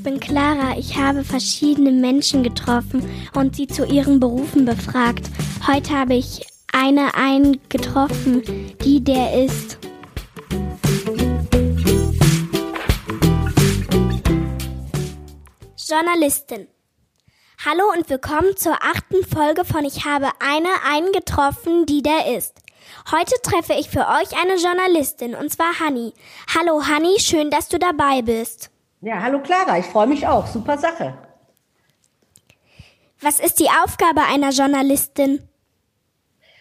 ich bin Clara. Ich habe verschiedene Menschen getroffen und sie zu ihren Berufen befragt. Heute habe ich eine einen getroffen, die der ist. Journalistin. Hallo und willkommen zur achten Folge von Ich habe eine einen getroffen, die der ist. Heute treffe ich für euch eine Journalistin und zwar Hanni. Hallo Hanni, schön, dass du dabei bist. Ja, hallo Clara, ich freue mich auch. Super Sache. Was ist die Aufgabe einer Journalistin?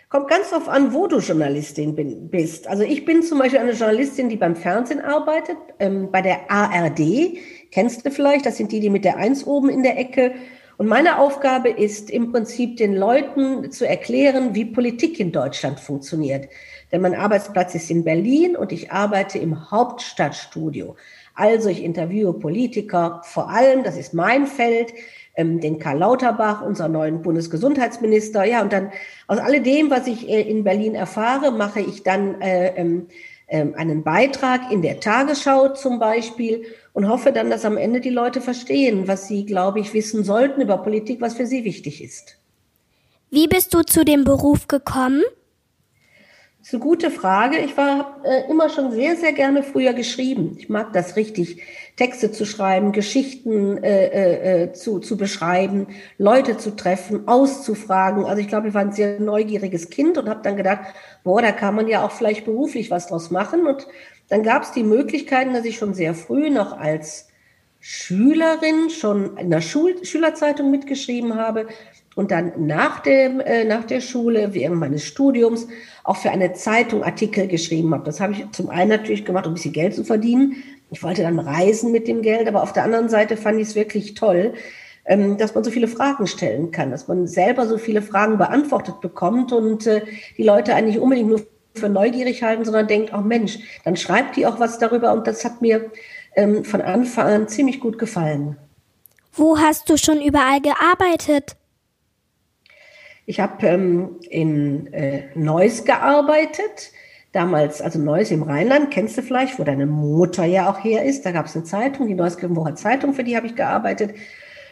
Kommt ganz drauf an, wo du Journalistin bin, bist. Also ich bin zum Beispiel eine Journalistin, die beim Fernsehen arbeitet, ähm, bei der ARD. Kennst du vielleicht? Das sind die, die mit der Eins oben in der Ecke. Und meine Aufgabe ist im Prinzip den Leuten zu erklären, wie Politik in Deutschland funktioniert. Denn mein Arbeitsplatz ist in Berlin und ich arbeite im Hauptstadtstudio. Also ich interviewe Politiker, vor allem, das ist mein Feld, ähm, den Karl Lauterbach, unseren neuen Bundesgesundheitsminister. Ja, und dann aus alledem, was ich äh, in Berlin erfahre, mache ich dann äh, ähm, äh, einen Beitrag in der Tagesschau zum Beispiel und hoffe dann, dass am Ende die Leute verstehen, was sie, glaube ich, wissen sollten über Politik, was für sie wichtig ist. Wie bist du zu dem Beruf gekommen? Das ist eine gute Frage. Ich war äh, immer schon sehr, sehr gerne früher geschrieben. Ich mag das richtig, Texte zu schreiben, Geschichten äh, äh, äh, zu, zu beschreiben, Leute zu treffen, auszufragen. Also ich glaube, ich war ein sehr neugieriges Kind und habe dann gedacht, boah, da kann man ja auch vielleicht beruflich was draus machen. Und dann gab es die Möglichkeiten, dass ich schon sehr früh noch als Schülerin schon in der Schul Schülerzeitung mitgeschrieben habe und dann nach, dem, äh, nach der Schule, während meines Studiums, auch für eine Zeitung Artikel geschrieben habe. Das habe ich zum einen natürlich gemacht, um ein bisschen Geld zu verdienen. Ich wollte dann reisen mit dem Geld, aber auf der anderen Seite fand ich es wirklich toll, ähm, dass man so viele Fragen stellen kann, dass man selber so viele Fragen beantwortet bekommt und äh, die Leute eigentlich unbedingt nur für neugierig halten, sondern denkt, oh Mensch, dann schreibt die auch was darüber und das hat mir ähm, von Anfang an ziemlich gut gefallen. Wo hast du schon überall gearbeitet? Ich habe ähm, in äh, Neuss gearbeitet, damals, also Neuss im Rheinland, kennst du vielleicht, wo deine Mutter ja auch her ist. Da gab es eine Zeitung, die Neuss-Grevenbrucher Zeitung, für die habe ich gearbeitet.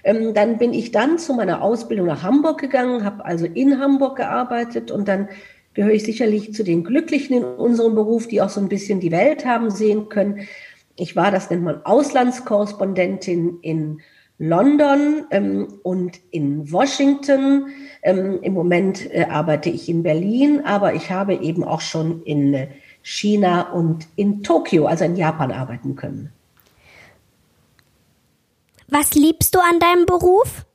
Ähm, dann bin ich dann zu meiner Ausbildung nach Hamburg gegangen, habe also in Hamburg gearbeitet und dann gehöre ich sicherlich zu den Glücklichen in unserem Beruf, die auch so ein bisschen die Welt haben sehen können. Ich war, das nennt man Auslandskorrespondentin in London ähm, und in Washington. Ähm, Im Moment äh, arbeite ich in Berlin, aber ich habe eben auch schon in äh, China und in Tokio, also in Japan, arbeiten können. Was liebst du an deinem Beruf?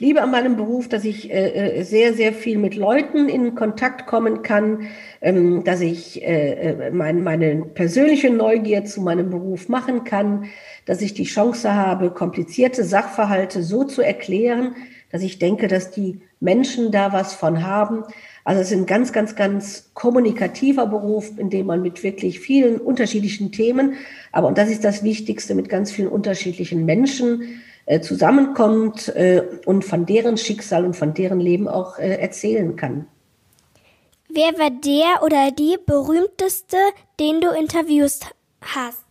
Liebe an meinem Beruf, dass ich äh, äh, sehr, sehr viel mit Leuten in Kontakt kommen kann, ähm, dass ich äh, äh, mein, meine persönliche Neugier zu meinem Beruf machen kann, dass ich die Chance habe, komplizierte Sachverhalte so zu erklären, dass ich denke, dass die Menschen da was von haben. Also es ist ein ganz, ganz, ganz kommunikativer Beruf, in dem man mit wirklich vielen unterschiedlichen Themen, aber und das ist das Wichtigste, mit ganz vielen unterschiedlichen Menschen äh, zusammenkommt äh, und von deren Schicksal und von deren Leben auch äh, erzählen kann. Wer war der oder die berühmteste, den du interviewst hast?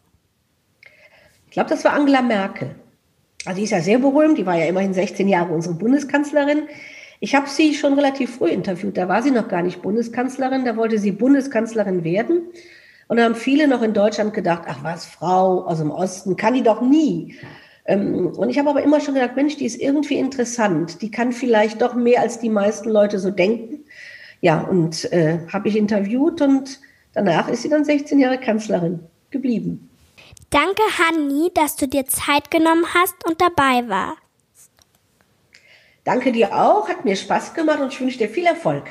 Ich glaube, das war Angela Merkel. Also die ist ja sehr berühmt, die war ja immerhin 16 Jahre unsere Bundeskanzlerin. Ich habe sie schon relativ früh interviewt, da war sie noch gar nicht Bundeskanzlerin, da wollte sie Bundeskanzlerin werden. Und da haben viele noch in Deutschland gedacht, ach was, Frau aus dem Osten, kann die doch nie. Ähm, und ich habe aber immer schon gedacht, Mensch, die ist irgendwie interessant. Die kann vielleicht doch mehr als die meisten Leute so denken. Ja, und äh, habe ich interviewt und danach ist sie dann 16 Jahre Kanzlerin geblieben. Danke, Hanni, dass du dir Zeit genommen hast und dabei warst. Danke dir auch, hat mir Spaß gemacht und ich wünsche dir viel Erfolg.